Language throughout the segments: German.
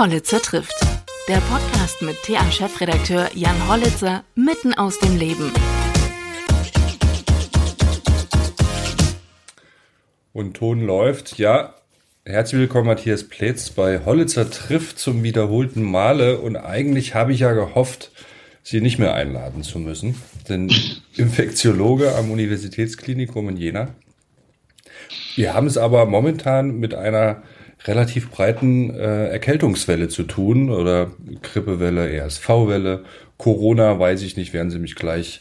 Hollitzer trifft. Der Podcast mit TA-Chefredakteur Jan Hollitzer mitten aus dem Leben. Und Ton läuft. Ja, herzlich willkommen Matthias Plätz bei Hollitzer trifft zum wiederholten Male. Und eigentlich habe ich ja gehofft, Sie nicht mehr einladen zu müssen. Denn Infektiologe am Universitätsklinikum in Jena. Wir haben es aber momentan mit einer relativ breiten äh, Erkältungswelle zu tun oder Grippewelle, RSV-Welle, Corona, weiß ich nicht, werden Sie mich gleich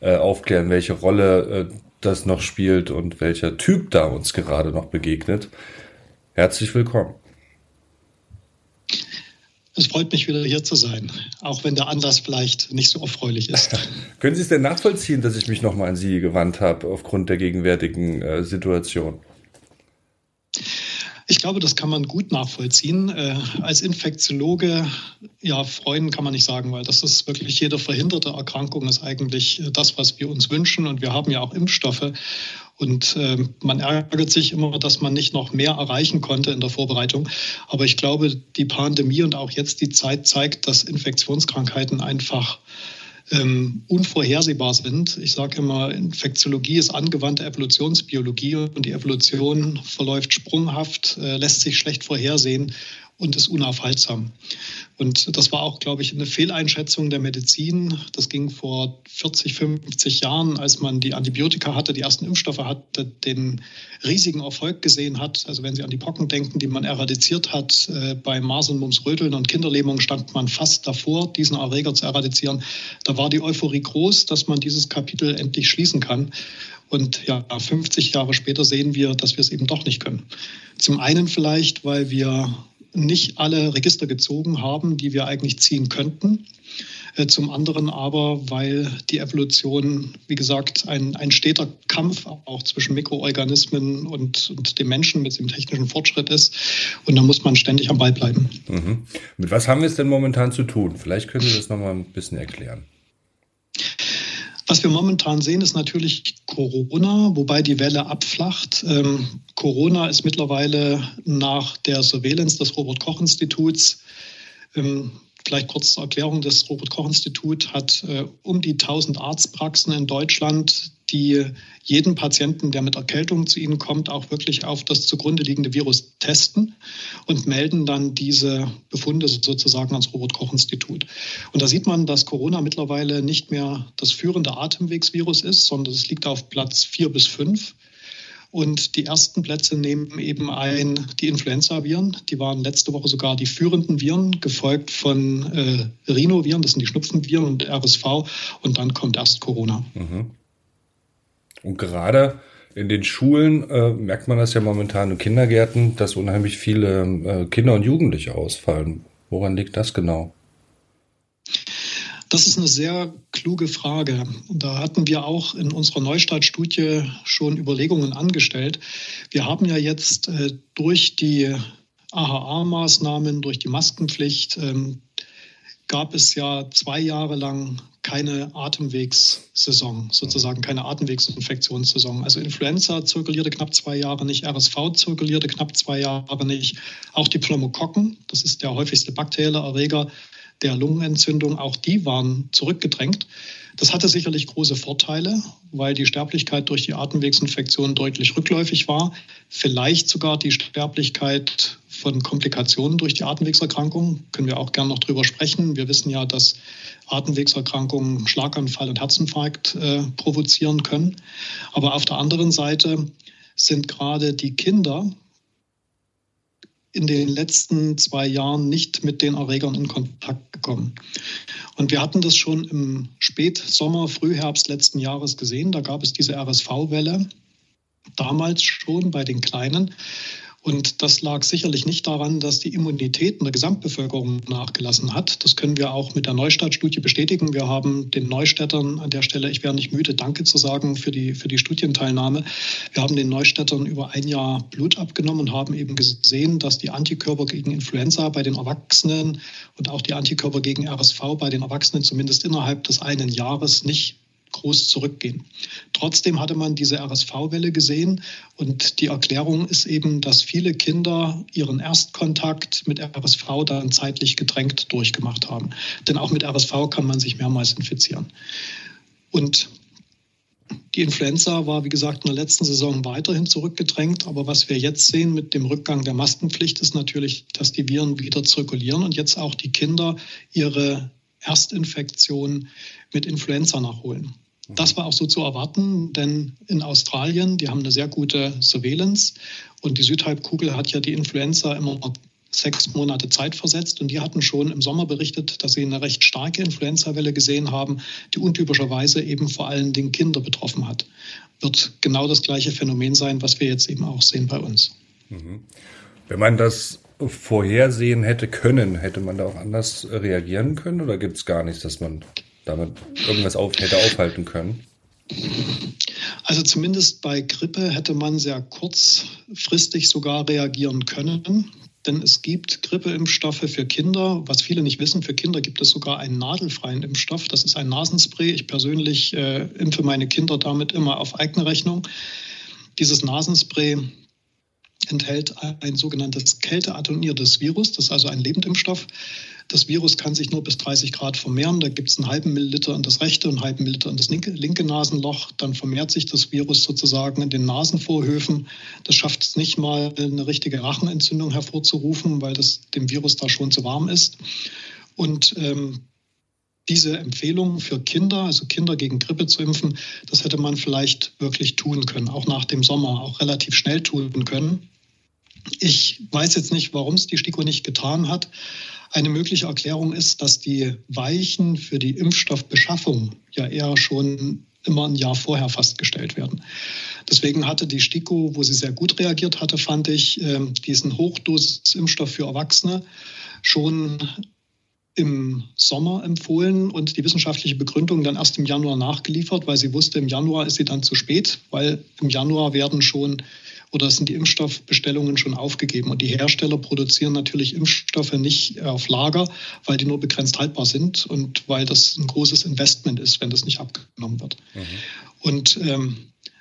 äh, aufklären, welche Rolle äh, das noch spielt und welcher Typ da uns gerade noch begegnet. Herzlich willkommen. Es freut mich wieder hier zu sein, auch wenn der Anlass vielleicht nicht so erfreulich ist. Können Sie es denn nachvollziehen, dass ich mich nochmal an Sie gewandt habe aufgrund der gegenwärtigen äh, Situation? Ich glaube, das kann man gut nachvollziehen. Äh, als Infektiologe, ja, freuen kann man nicht sagen, weil das ist wirklich jede verhinderte Erkrankung ist eigentlich das, was wir uns wünschen. Und wir haben ja auch Impfstoffe. Und äh, man ärgert sich immer, dass man nicht noch mehr erreichen konnte in der Vorbereitung. Aber ich glaube, die Pandemie und auch jetzt die Zeit zeigt, dass Infektionskrankheiten einfach ähm, unvorhersehbar sind. Ich sage immer, Infektiologie ist angewandte Evolutionsbiologie und die Evolution verläuft sprunghaft, äh, lässt sich schlecht vorhersehen und ist unaufhaltsam. Und das war auch, glaube ich, eine Fehleinschätzung der Medizin. Das ging vor 40, 50 Jahren, als man die Antibiotika hatte, die ersten Impfstoffe hatte, den riesigen Erfolg gesehen hat. Also wenn Sie an die Pocken denken, die man eradiziert hat, äh, bei Masern, Mumps, Röteln und Kinderlähmung stand man fast davor, diesen Erreger zu eradizieren. Da war die Euphorie groß, dass man dieses Kapitel endlich schließen kann. Und ja, 50 Jahre später sehen wir, dass wir es eben doch nicht können. Zum einen vielleicht, weil wir nicht alle Register gezogen haben, die wir eigentlich ziehen könnten. Äh, zum anderen aber, weil die Evolution, wie gesagt, ein, ein steter Kampf auch zwischen Mikroorganismen und, und dem Menschen mit dem technischen Fortschritt ist. Und da muss man ständig am Ball bleiben. Mhm. Mit was haben wir es denn momentan zu tun? Vielleicht können Sie das nochmal ein bisschen erklären. Was wir momentan sehen, ist natürlich Corona, wobei die Welle abflacht. Ähm, Corona ist mittlerweile nach der Surveillance des Robert Koch Instituts ähm, Vielleicht kurz zur Erklärung. Das Robert-Koch-Institut hat äh, um die 1000 Arztpraxen in Deutschland, die jeden Patienten, der mit Erkältung zu ihnen kommt, auch wirklich auf das zugrunde liegende Virus testen und melden dann diese Befunde sozusagen ans Robert-Koch-Institut. Und da sieht man, dass Corona mittlerweile nicht mehr das führende Atemwegsvirus ist, sondern es liegt auf Platz vier bis fünf. Und die ersten Plätze nehmen eben ein die Influenza-Viren. Die waren letzte Woche sogar die führenden Viren, gefolgt von äh, Rhinoviren, das sind die Schnupfenviren und RSV. Und dann kommt erst Corona. Mhm. Und gerade in den Schulen äh, merkt man das ja momentan in Kindergärten, dass unheimlich viele äh, Kinder und Jugendliche ausfallen. Woran liegt das genau? Das ist eine sehr kluge Frage. Da hatten wir auch in unserer Neustart-Studie schon Überlegungen angestellt. Wir haben ja jetzt äh, durch die AHA-Maßnahmen, durch die Maskenpflicht, ähm, gab es ja zwei Jahre lang keine Atemwegssaison, sozusagen keine Atemwegsinfektionssaison. Also Influenza zirkulierte knapp zwei Jahre nicht, RSV zirkulierte knapp zwei Jahre nicht. Auch die Pneumokokken, das ist der häufigste bakterielle Erreger, der Lungenentzündung, auch die waren zurückgedrängt. Das hatte sicherlich große Vorteile, weil die Sterblichkeit durch die Atemwegsinfektion deutlich rückläufig war. Vielleicht sogar die Sterblichkeit von Komplikationen durch die Atemwegserkrankung. Können wir auch gern noch drüber sprechen. Wir wissen ja, dass Atemwegserkrankungen Schlaganfall und Herzinfarkt äh, provozieren können. Aber auf der anderen Seite sind gerade die Kinder, in den letzten zwei Jahren nicht mit den Erregern in Kontakt gekommen. Und wir hatten das schon im Spätsommer, Frühherbst letzten Jahres gesehen. Da gab es diese RSV-Welle damals schon bei den Kleinen. Und das lag sicherlich nicht daran, dass die Immunität in der Gesamtbevölkerung nachgelassen hat. Das können wir auch mit der Neustadt-Studie bestätigen. Wir haben den Neustädtern an der Stelle, ich wäre nicht müde, Danke zu sagen für die, für die Studienteilnahme. Wir haben den Neustädtern über ein Jahr Blut abgenommen und haben eben gesehen, dass die Antikörper gegen Influenza bei den Erwachsenen und auch die Antikörper gegen RSV bei den Erwachsenen zumindest innerhalb des einen Jahres nicht groß zurückgehen. Trotzdem hatte man diese RSV-Welle gesehen und die Erklärung ist eben, dass viele Kinder ihren Erstkontakt mit RSV dann zeitlich gedrängt durchgemacht haben. Denn auch mit RSV kann man sich mehrmals infizieren. Und die Influenza war, wie gesagt, in der letzten Saison weiterhin zurückgedrängt. Aber was wir jetzt sehen mit dem Rückgang der Maskenpflicht ist natürlich, dass die Viren wieder zirkulieren und jetzt auch die Kinder ihre Erstinfektion mit Influenza nachholen. Das war auch so zu erwarten, denn in Australien, die haben eine sehr gute Surveillance und die Südhalbkugel hat ja die Influenza immer sechs Monate Zeit versetzt und die hatten schon im Sommer berichtet, dass sie eine recht starke Influenza-Welle gesehen haben, die untypischerweise eben vor allen Dingen Kinder betroffen hat. Wird genau das gleiche Phänomen sein, was wir jetzt eben auch sehen bei uns. Mhm. Wenn man das vorhersehen hätte können, hätte man da auch anders reagieren können oder gibt es gar nichts, dass man damit irgendwas auf, hätte aufhalten können? Also zumindest bei Grippe hätte man sehr kurzfristig sogar reagieren können. Denn es gibt Grippeimpfstoffe für Kinder. Was viele nicht wissen, für Kinder gibt es sogar einen nadelfreien Impfstoff. Das ist ein Nasenspray. Ich persönlich äh, impfe meine Kinder damit immer auf eigene Rechnung. Dieses Nasenspray enthält ein sogenanntes kälteattenuiertes Virus. Das ist also ein Lebendimpfstoff. Das Virus kann sich nur bis 30 Grad vermehren. Da gibt es einen halben Milliliter in das rechte und einen halben Milliliter in das linke, linke Nasenloch. Dann vermehrt sich das Virus sozusagen in den Nasenvorhöfen. Das schafft es nicht mal, eine richtige Rachenentzündung hervorzurufen, weil das dem Virus da schon zu warm ist. Und ähm, diese Empfehlung für Kinder, also Kinder gegen Grippe zu impfen, das hätte man vielleicht wirklich tun können, auch nach dem Sommer, auch relativ schnell tun können. Ich weiß jetzt nicht, warum es die STIKO nicht getan hat. Eine mögliche Erklärung ist, dass die Weichen für die Impfstoffbeschaffung ja eher schon immer ein Jahr vorher festgestellt werden. Deswegen hatte die STIKO, wo sie sehr gut reagiert hatte, fand ich, ähm, diesen Hochdosimpfstoff für Erwachsene schon im Sommer empfohlen und die wissenschaftliche Begründung dann erst im Januar nachgeliefert, weil sie wusste, im Januar ist sie dann zu spät, weil im Januar werden schon oder sind die Impfstoffbestellungen schon aufgegeben. Und die Hersteller produzieren natürlich Impfstoffe nicht auf Lager, weil die nur begrenzt haltbar sind und weil das ein großes Investment ist, wenn das nicht abgenommen wird. Mhm. Und ähm,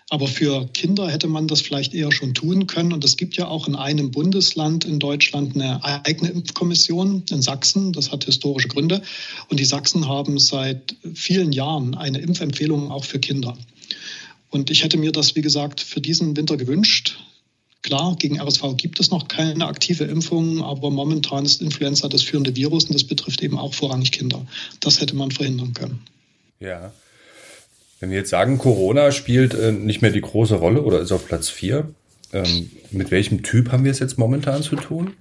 aber für Kinder hätte man das vielleicht eher schon tun können. Und es gibt ja auch in einem Bundesland in Deutschland eine eigene Impfkommission, in Sachsen. Das hat historische Gründe. Und die Sachsen haben seit vielen Jahren eine Impfempfehlung auch für Kinder. Und ich hätte mir das, wie gesagt, für diesen Winter gewünscht. Klar, gegen RSV gibt es noch keine aktive Impfung, aber momentan ist Influenza das führende Virus und das betrifft eben auch vorrangig Kinder. Das hätte man verhindern können. Ja. Wenn wir jetzt sagen, Corona spielt äh, nicht mehr die große Rolle oder ist auf Platz 4, ähm, mit welchem Typ haben wir es jetzt momentan zu tun?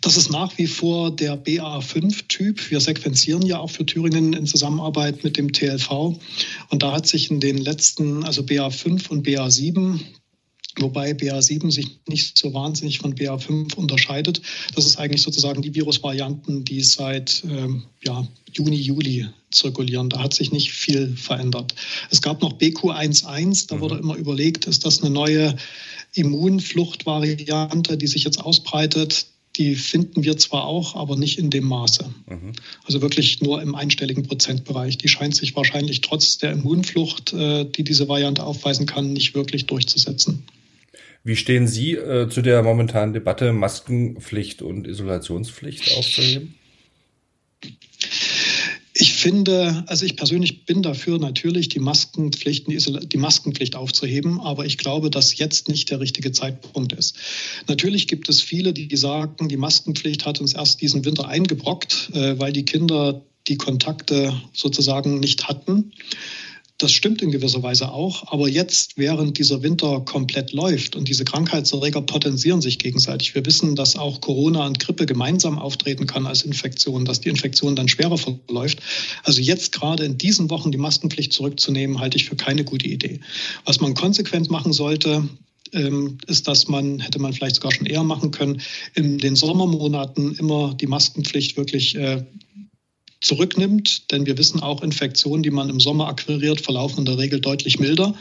Das ist nach wie vor der BA5-Typ. Wir sequenzieren ja auch für Thüringen in Zusammenarbeit mit dem TLV. Und da hat sich in den letzten, also BA5 und BA7, wobei BA7 sich nicht so wahnsinnig von BA5 unterscheidet. Das ist eigentlich sozusagen die Virusvarianten, die seit ähm, ja, Juni, Juli zirkulieren. Da hat sich nicht viel verändert. Es gab noch BQ11, da wurde mhm. immer überlegt, ist das eine neue Immunfluchtvariante, die sich jetzt ausbreitet die finden wir zwar auch, aber nicht in dem Maße. Mhm. Also wirklich nur im einstelligen Prozentbereich. Die scheint sich wahrscheinlich trotz der Immunflucht, äh, die diese Variante aufweisen kann, nicht wirklich durchzusetzen. Wie stehen Sie äh, zu der momentanen Debatte, Maskenpflicht und Isolationspflicht aufzuheben? Ich finde, also ich persönlich bin dafür natürlich, die Maskenpflicht, die Maskenpflicht aufzuheben, aber ich glaube, dass jetzt nicht der richtige Zeitpunkt ist. Natürlich gibt es viele, die sagen, die Maskenpflicht hat uns erst diesen Winter eingebrockt, äh, weil die Kinder die Kontakte sozusagen nicht hatten. Das stimmt in gewisser Weise auch. Aber jetzt, während dieser Winter komplett läuft und diese Krankheitserreger potenzieren sich gegenseitig. Wir wissen, dass auch Corona und Grippe gemeinsam auftreten kann als Infektion, dass die Infektion dann schwerer verläuft. Also jetzt gerade in diesen Wochen die Maskenpflicht zurückzunehmen, halte ich für keine gute Idee. Was man konsequent machen sollte, ähm, ist, dass man, hätte man vielleicht sogar schon eher machen können, in den Sommermonaten immer die Maskenpflicht wirklich äh, zurücknimmt, denn wir wissen auch, Infektionen, die man im Sommer akquiriert, verlaufen in der Regel deutlich milder.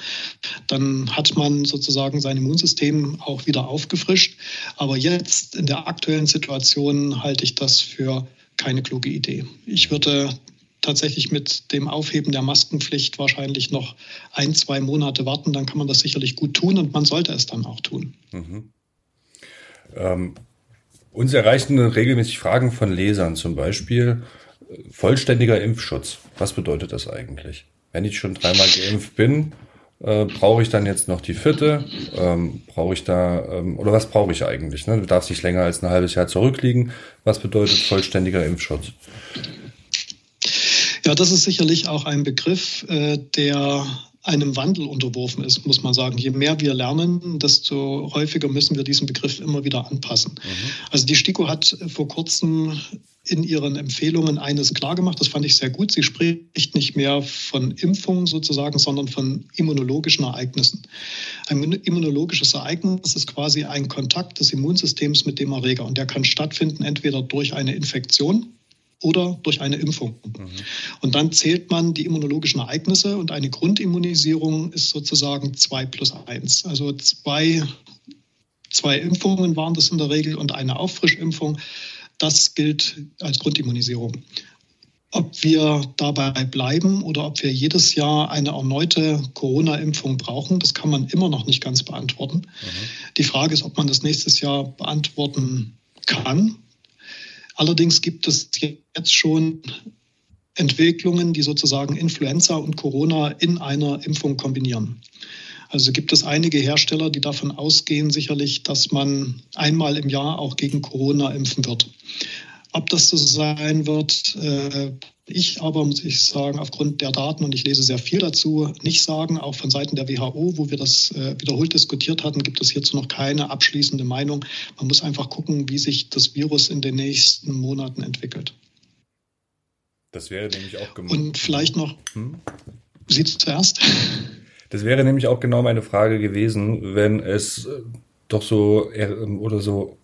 Dann hat man sozusagen sein Immunsystem auch wieder aufgefrischt. Aber jetzt in der aktuellen Situation halte ich das für keine kluge Idee. Ich würde tatsächlich mit dem Aufheben der Maskenpflicht wahrscheinlich noch ein, zwei Monate warten, dann kann man das sicherlich gut tun und man sollte es dann auch tun. Mhm. Ähm, uns erreichen regelmäßig Fragen von Lesern, zum Beispiel vollständiger Impfschutz. Was bedeutet das eigentlich? Wenn ich schon dreimal geimpft bin, äh, brauche ich dann jetzt noch die vierte? Ähm, brauche ich da, ähm, oder was brauche ich eigentlich? Ne? Du darfst nicht länger als ein halbes Jahr zurückliegen. Was bedeutet vollständiger Impfschutz? Ja, das ist sicherlich auch ein Begriff, äh, der einem Wandel unterworfen ist, muss man sagen. Je mehr wir lernen, desto häufiger müssen wir diesen Begriff immer wieder anpassen. Mhm. Also die STIKO hat vor kurzem in ihren Empfehlungen eines klargemacht, das fand ich sehr gut. Sie spricht nicht mehr von Impfungen sozusagen, sondern von immunologischen Ereignissen. Ein immunologisches Ereignis ist quasi ein Kontakt des Immunsystems mit dem Erreger und der kann stattfinden entweder durch eine Infektion, oder durch eine Impfung. Mhm. Und dann zählt man die immunologischen Ereignisse und eine Grundimmunisierung ist sozusagen zwei plus eins. Also zwei, zwei Impfungen waren das in der Regel und eine Auffrischimpfung. Das gilt als Grundimmunisierung. Ob wir dabei bleiben oder ob wir jedes Jahr eine erneute Corona-Impfung brauchen, das kann man immer noch nicht ganz beantworten. Mhm. Die Frage ist, ob man das nächstes Jahr beantworten kann. Allerdings gibt es jetzt schon Entwicklungen, die sozusagen Influenza und Corona in einer Impfung kombinieren. Also gibt es einige Hersteller, die davon ausgehen, sicherlich, dass man einmal im Jahr auch gegen Corona impfen wird. Ob das so sein wird, äh, ich aber, muss ich sagen, aufgrund der Daten, und ich lese sehr viel dazu, nicht sagen, auch von Seiten der WHO, wo wir das äh, wiederholt diskutiert hatten, gibt es hierzu noch keine abschließende Meinung. Man muss einfach gucken, wie sich das Virus in den nächsten Monaten entwickelt. Das wäre nämlich auch gemeint. Und vielleicht noch, hm? Sie zuerst. Das wäre nämlich auch genau meine Frage gewesen, wenn es äh, doch so oder so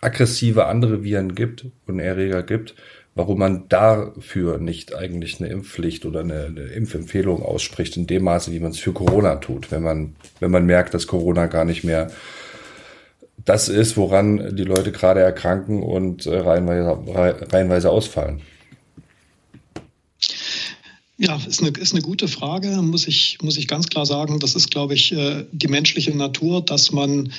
aggressive andere Viren gibt und Erreger gibt, warum man dafür nicht eigentlich eine Impfpflicht oder eine, eine, Impfempfehlung ausspricht in dem Maße, wie man es für Corona tut, wenn man, wenn man merkt, dass Corona gar nicht mehr das ist, woran die Leute gerade erkranken und äh, reihenweise, reihenweise ausfallen. Ja, ist eine, ist eine gute Frage, muss ich, muss ich ganz klar sagen. Das ist, glaube ich, äh, die menschliche Natur, dass man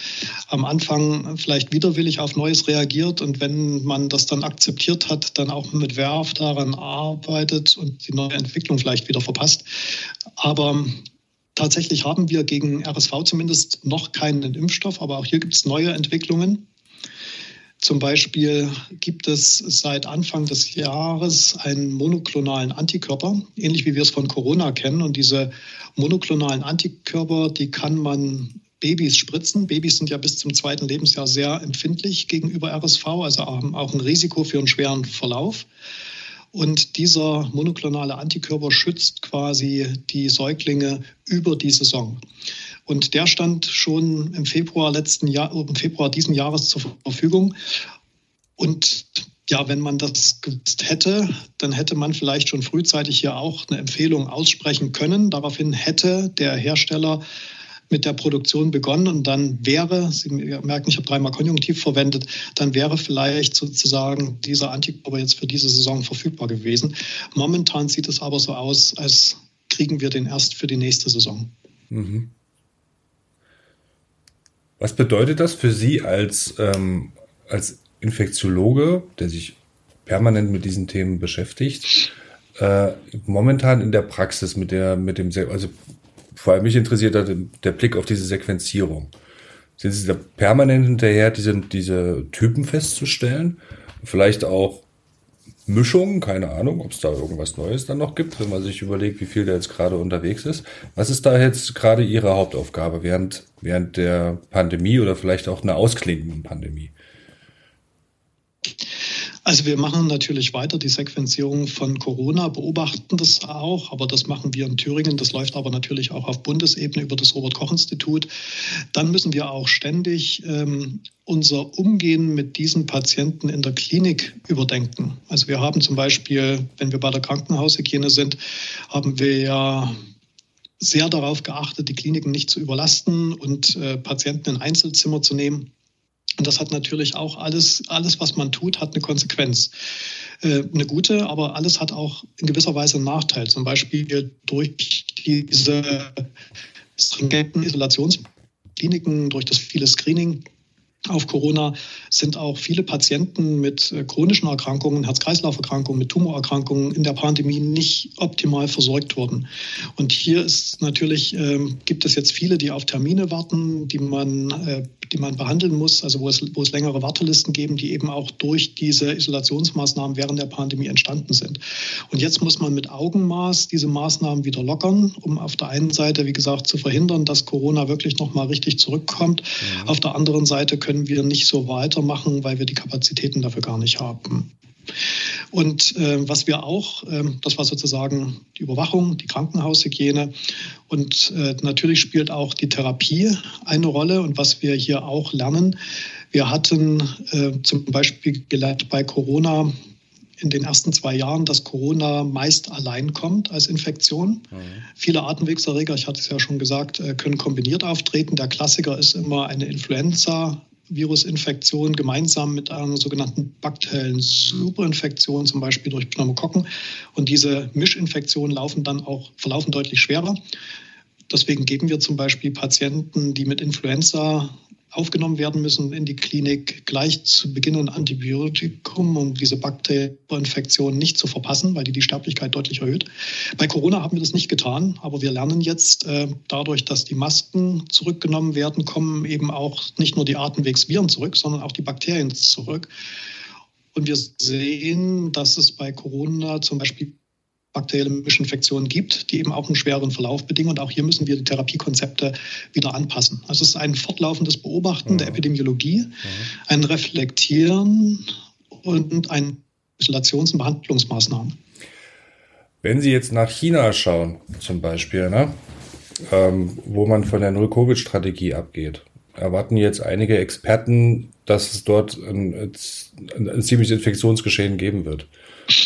am Anfang vielleicht widerwillig auf Neues reagiert und wenn man das dann akzeptiert hat, dann auch mit Werf daran arbeitet und die neue Entwicklung vielleicht wieder verpasst. Aber tatsächlich haben wir gegen RSV zumindest noch keinen Impfstoff, aber auch hier gibt es neue Entwicklungen. Zum Beispiel gibt es seit Anfang des Jahres einen monoklonalen Antikörper, ähnlich wie wir es von Corona kennen. Und diese monoklonalen Antikörper, die kann man Babys spritzen. Babys sind ja bis zum zweiten Lebensjahr sehr empfindlich gegenüber RSV, also haben auch ein Risiko für einen schweren Verlauf. Und dieser monoklonale Antikörper schützt quasi die Säuglinge über die Saison. Und der stand schon im Februar letzten Jahr, im Februar diesen Jahres zur Verfügung. Und ja, wenn man das gewusst hätte, dann hätte man vielleicht schon frühzeitig hier auch eine Empfehlung aussprechen können. Daraufhin hätte der Hersteller mit der Produktion begonnen und dann wäre, Sie merken, ich habe dreimal Konjunktiv verwendet, dann wäre vielleicht sozusagen dieser Antikörper jetzt für diese Saison verfügbar gewesen. Momentan sieht es aber so aus, als kriegen wir den erst für die nächste Saison. Mhm. Was bedeutet das für Sie als, ähm, als Infektiologe, der sich permanent mit diesen Themen beschäftigt, äh, momentan in der Praxis mit der, mit dem, also vor allem mich interessiert hat der Blick auf diese Sequenzierung. Sind Sie da permanent hinterher, diese, diese Typen festzustellen? Vielleicht auch Mischungen, keine Ahnung, ob es da irgendwas Neues dann noch gibt, wenn man sich überlegt, wie viel der jetzt gerade unterwegs ist. Was ist da jetzt gerade Ihre Hauptaufgabe während, während der Pandemie oder vielleicht auch einer ausklingenden Pandemie? Also wir machen natürlich weiter die Sequenzierung von Corona, beobachten das auch, aber das machen wir in Thüringen. Das läuft aber natürlich auch auf Bundesebene über das Robert Koch Institut. Dann müssen wir auch ständig ähm, unser Umgehen mit diesen Patienten in der Klinik überdenken. Also wir haben zum Beispiel, wenn wir bei der Krankenhaushygiene sind, haben wir ja sehr darauf geachtet, die Kliniken nicht zu überlasten und äh, Patienten in Einzelzimmer zu nehmen. Und das hat natürlich auch alles, alles, was man tut, hat eine Konsequenz. äh, eine gute, aber alles hat auch in gewisser Weise einen Nachteil. Zum Beispiel durch diese stringenten Isolationskliniken, durch das viele Screening auf Corona sind auch viele Patienten mit äh, chronischen Erkrankungen, Herz-Kreislauf-Erkrankungen, mit Tumorerkrankungen in der Pandemie nicht optimal versorgt worden. Und hier ist natürlich, äh, gibt es jetzt viele, die auf Termine warten, die man, äh, die man behandeln muss, also wo es, wo es längere Wartelisten geben, die eben auch durch diese Isolationsmaßnahmen während der Pandemie entstanden sind. Und jetzt muss man mit Augenmaß diese Maßnahmen wieder lockern, um auf der einen Seite, wie gesagt, zu verhindern, dass Corona wirklich nochmal richtig zurückkommt. Mhm. Auf der anderen Seite können können wir nicht so weitermachen, weil wir die Kapazitäten dafür gar nicht haben. Und äh, was wir auch, äh, das war sozusagen die Überwachung, die Krankenhaushygiene. Und äh, natürlich spielt auch die Therapie eine Rolle. Und was wir hier auch lernen, wir hatten äh, zum Beispiel gelernt bei Corona in den ersten zwei Jahren, dass Corona meist allein kommt als Infektion. Mhm. Viele Atemwegserreger, ich hatte es ja schon gesagt, äh, können kombiniert auftreten. Der Klassiker ist immer eine Influenza Virusinfektion gemeinsam mit einer sogenannten bakteriellen Superinfektion, zum Beispiel durch Pneumokokken. Und diese Mischinfektionen laufen dann auch, verlaufen deutlich schwerer. Deswegen geben wir zum Beispiel Patienten, die mit Influenza aufgenommen werden müssen in die Klinik gleich zu Beginn ein Antibiotikum, um diese Bakterieninfektion nicht zu verpassen, weil die die Sterblichkeit deutlich erhöht. Bei Corona haben wir das nicht getan, aber wir lernen jetzt äh, dadurch, dass die Masken zurückgenommen werden, kommen eben auch nicht nur die Atemwegsviren zurück, sondern auch die Bakterien zurück. Und wir sehen, dass es bei Corona zum Beispiel bakterielle Mischinfektionen gibt, die eben auch einen schweren Verlauf bedingen. Und auch hier müssen wir die Therapiekonzepte wieder anpassen. Also es ist ein fortlaufendes Beobachten mhm. der Epidemiologie, mhm. ein Reflektieren und ein Isolations- und Behandlungsmaßnahmen. Wenn Sie jetzt nach China schauen, zum Beispiel, ne, ähm, wo man von der Null-Covid-Strategie abgeht, erwarten jetzt einige Experten, dass es dort ein, ein, ein ziemliches Infektionsgeschehen geben wird.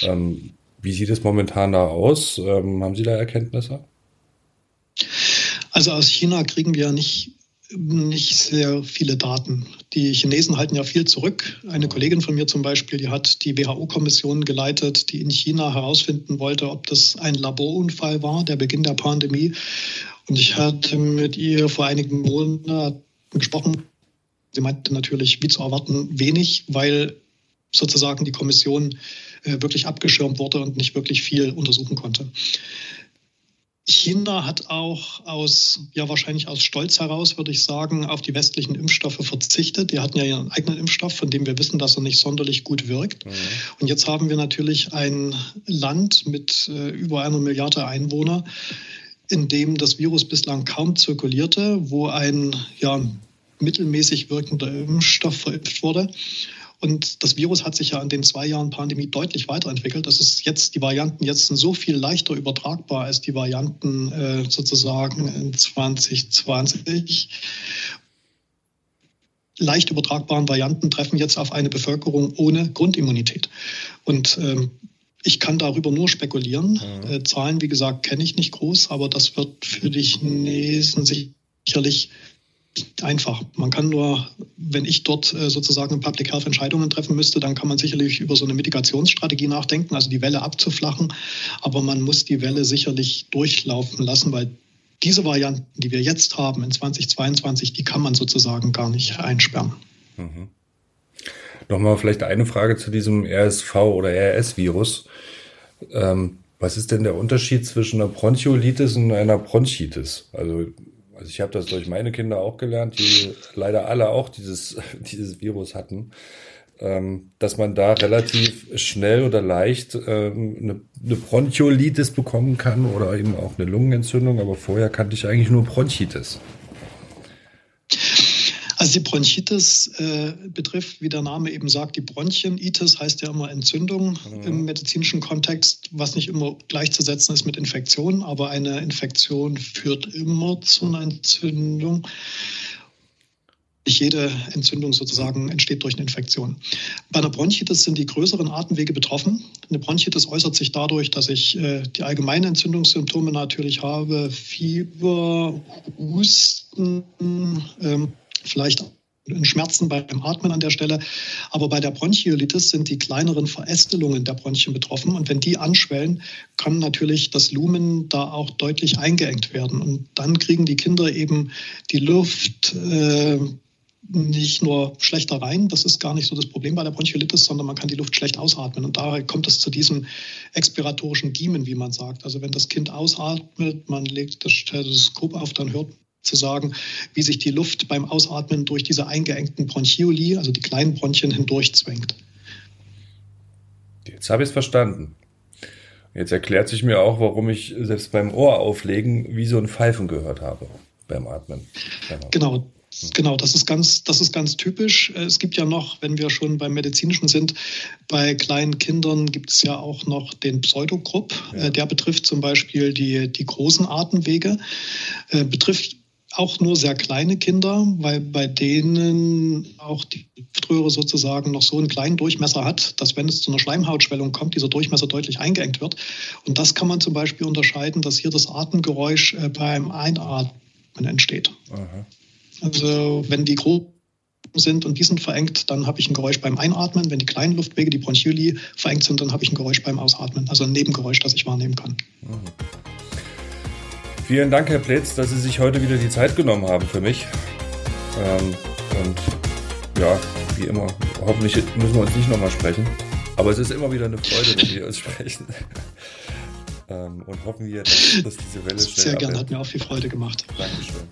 Ähm, wie sieht es momentan da aus? Ähm, haben Sie da Erkenntnisse? Also aus China kriegen wir nicht, nicht sehr viele Daten. Die Chinesen halten ja viel zurück. Eine Kollegin von mir zum Beispiel, die hat die WHO-Kommission geleitet, die in China herausfinden wollte, ob das ein Laborunfall war, der Beginn der Pandemie. Und ich hatte mit ihr vor einigen Monaten gesprochen. Sie meinte natürlich, wie zu erwarten, wenig, weil sozusagen die Kommission äh, wirklich abgeschirmt wurde und nicht wirklich viel untersuchen konnte. China hat auch aus, ja wahrscheinlich aus Stolz heraus, würde ich sagen, auf die westlichen Impfstoffe verzichtet. Die hatten ja ihren eigenen Impfstoff, von dem wir wissen, dass er nicht sonderlich gut wirkt. Mhm. Und jetzt haben wir natürlich ein Land mit äh, über einer Milliarde Einwohner, in dem das Virus bislang kaum zirkulierte, wo ein ja, mittelmäßig wirkender Impfstoff verimpft wurde. Und das Virus hat sich ja in den zwei Jahren Pandemie deutlich weiterentwickelt. Das ist jetzt, die Varianten jetzt sind so viel leichter übertragbar als die Varianten äh, sozusagen in 2020 leicht übertragbaren Varianten treffen jetzt auf eine Bevölkerung ohne Grundimmunität. Und ähm, ich kann darüber nur spekulieren. Mhm. Äh, Zahlen, wie gesagt, kenne ich nicht groß, aber das wird für die Chinesen sicherlich einfach. Man kann nur, wenn ich dort äh, sozusagen in Public Health Entscheidungen treffen müsste, dann kann man sicherlich über so eine Mitigationsstrategie nachdenken, also die Welle abzuflachen. Aber man muss die Welle sicherlich durchlaufen lassen, weil diese Varianten, die wir jetzt haben in 2022, die kann man sozusagen gar nicht einsperren. Mhm. Nochmal vielleicht eine Frage zu diesem RSV oder RS-Virus. Ähm, was ist denn der Unterschied zwischen einer Bronchiolitis und einer Bronchitis? Also also ich habe das durch meine Kinder auch gelernt, die leider alle auch dieses, dieses Virus hatten, ähm, dass man da relativ schnell oder leicht ähm, eine, eine Bronchiolitis bekommen kann oder eben auch eine Lungenentzündung, aber vorher kannte ich eigentlich nur Bronchitis. Also die Bronchitis äh, betrifft, wie der Name eben sagt, die Bronchien. Itis heißt ja immer Entzündung mhm. im medizinischen Kontext, was nicht immer gleichzusetzen ist mit Infektion, aber eine Infektion führt immer zu einer Entzündung. Nicht jede Entzündung sozusagen entsteht durch eine Infektion. Bei einer Bronchitis sind die größeren Atemwege betroffen. Eine Bronchitis äußert sich dadurch, dass ich äh, die allgemeinen Entzündungssymptome natürlich habe, Fieber, Husten, ähm, vielleicht Schmerzen beim Atmen an der Stelle. Aber bei der Bronchiolitis sind die kleineren Verästelungen der Bronchien betroffen. Und wenn die anschwellen, kann natürlich das Lumen da auch deutlich eingeengt werden. Und dann kriegen die Kinder eben die Luft äh, nicht nur schlechter rein, das ist gar nicht so das Problem bei der Bronchiolitis, sondern man kann die Luft schlecht ausatmen. Und daher kommt es zu diesem expiratorischen Giemen, wie man sagt. Also wenn das Kind ausatmet, man legt das Stethoskop auf, dann hört zu sagen, wie sich die Luft beim Ausatmen durch diese eingeengten Bronchioli, also die kleinen Bronchien, hindurchzwängt. Jetzt habe ich es verstanden. Jetzt erklärt sich mir auch, warum ich selbst beim Ohr auflegen wie so ein Pfeifen gehört habe beim Atmen. Genau, Genau, das ist ganz, das ist ganz typisch. Es gibt ja noch, wenn wir schon beim Medizinischen sind, bei kleinen Kindern gibt es ja auch noch den Pseudogrupp. Ja. Der betrifft zum Beispiel die, die großen Atemwege, äh, betrifft auch nur sehr kleine Kinder, weil bei denen auch die Luftröhre sozusagen noch so einen kleinen Durchmesser hat, dass wenn es zu einer Schleimhautschwellung kommt, dieser Durchmesser deutlich eingeengt wird. Und das kann man zum Beispiel unterscheiden, dass hier das Atemgeräusch äh, beim Einatmen entsteht. Aha. Also wenn die großen sind und die sind verengt, dann habe ich ein Geräusch beim Einatmen. Wenn die kleinen Luftwege, die Bronchioli, verengt sind, dann habe ich ein Geräusch beim Ausatmen, also ein Nebengeräusch, das ich wahrnehmen kann. Mhm. Vielen Dank, Herr Pletz, dass Sie sich heute wieder die Zeit genommen haben für mich. Ähm, und ja, wie immer, hoffentlich müssen wir uns nicht nochmal sprechen. Aber es ist immer wieder eine Freude, wenn wir uns sprechen. ähm, und hoffen wir, dass, dass diese Welle schnell Sehr gerne, hat mir auch viel Freude gemacht. Dankeschön.